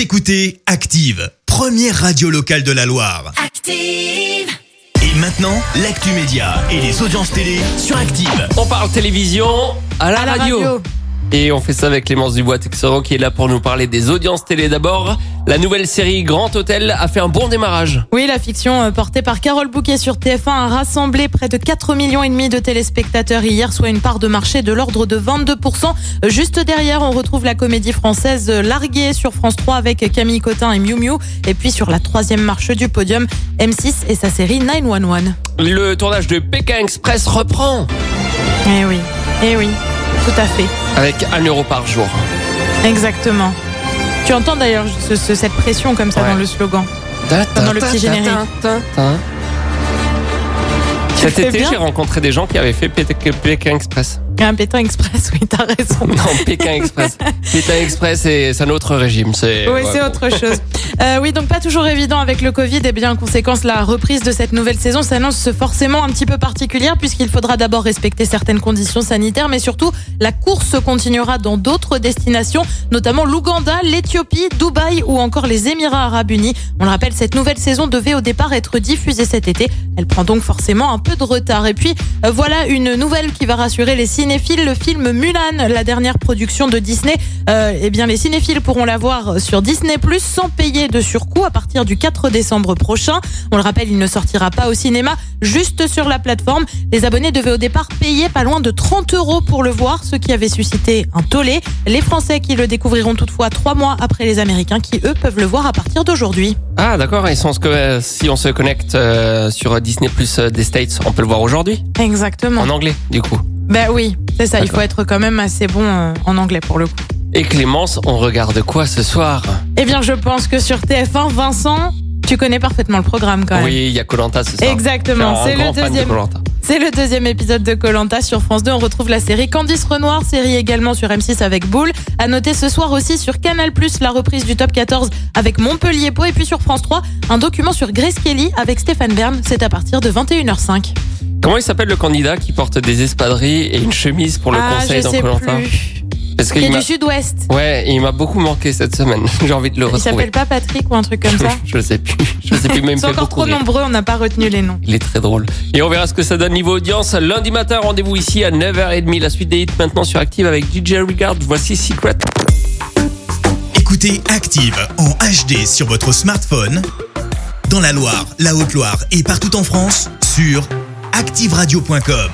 Vous écoutez Active, première radio locale de la Loire. Active. Et maintenant, l'actu média et les audiences télé sur Active. On parle télévision à la, À la radio. Et on fait ça avec Clémence Dubois Texoro qui est là pour nous parler des audiences télé d'abord. La nouvelle série Grand Hôtel a fait un bon démarrage. Oui, la fiction euh, portée par Carole Bouquet sur TF1 a rassemblé près de 4 millions et demi de téléspectateurs hier, soit une part de marché de l'ordre de 22%. Juste derrière, on retrouve la comédie française euh, Larguée sur France 3 avec Camille Cotin et Miu Miu. Et puis sur la troisième marche du podium, M6 et sa série 911. Le tournage de Pékin Express reprend Eh oui, eh oui, tout à fait. avec 1 euro par jour. Exactement. Tu entends d'ailleurs ce- ce- cette pression comme ça Ouais. dans le slogan. Pendant le petit générique. Tu Cet été, j'ai rencontré des gens qui avaient fait Pékin Pékin Express. Un pétain express, oui, t'as raison. Non, Pékin Express. Pékin Express, c'est un autre régime. Oui, c'est ouais, autre chose. Euh, oui, donc pas toujours évident avec le Covid. Et bien, en conséquence, la reprise de cette nouvelle saison s'annonce forcément un petit peu particulière puisqu'il faudra d'abord respecter certaines conditions sanitaires, mais surtout, la course continuera dans d'autres destinations, notamment l'Ouganda, l'Éthiopie, Dubaï ou encore les Émirats Arabes Unis. On le rappelle, cette nouvelle saison devait au départ être diffusée cet été. Elle prend donc forcément un peu de retard. Et puis, euh, voilà une nouvelle qui va rassurer les cinéphiles. Le film Mulan, la dernière production de Disney, euh, eh bien, les cinéphiles pourront la voir sur Disney Plus sans payer de surcoût à partir du 4 décembre prochain. On le rappelle, il ne sortira pas au cinéma, juste sur la plateforme. Les abonnés devaient au départ payer pas loin de 30 euros pour le voir, ce qui avait suscité un tollé. Les Français qui le découvriront toutefois trois mois après les Américains qui, eux, peuvent le voir à partir d'aujourd'hui. Ah d'accord, et si on se, si on se connecte euh, sur Disney Plus euh, des States, on peut le voir aujourd'hui? Exactement. En anglais, du coup. Ben oui, c'est ça. Il faut être quand même assez bon euh, en anglais pour le coup. Et Clémence, on regarde quoi ce soir? Eh bien, je pense que sur TF1, Vincent, tu connais parfaitement le programme quand même. Oui, il y a Colanta ce soir. Exactement, c'est le de deuxième. C'est le deuxième épisode de Colanta sur France 2. On retrouve la série Candice Renoir, série également sur M6 avec Boule. À noter ce soir aussi sur Canal+, la reprise du Top 14 avec Montpellier Po. Et puis sur France 3, un document sur Grace Kelly avec Stéphane Bern. C'est à partir de 21h05. Comment il s'appelle le candidat qui porte des espadrilles et une chemise pour le ah, conseil je dans plus. Parce Il qu'il est du Sud-Ouest. Ouais, il m'a beaucoup manqué cette semaine. J'ai envie de le Il retrouver. s'appelle pas Patrick ou un truc comme ça je sais plus. Je sais plus, il Ils sont encore trop rire. nombreux, on n'a pas retenu les noms. Il est très drôle. Et on verra ce que ça donne niveau audience. Lundi matin, rendez-vous ici à 9h30. La suite des hits maintenant sur Active avec DJ Regard. Voici Secret. Écoutez Active en HD sur votre smartphone, dans la Loire, la Haute-Loire et partout en France, sur activeradio.com.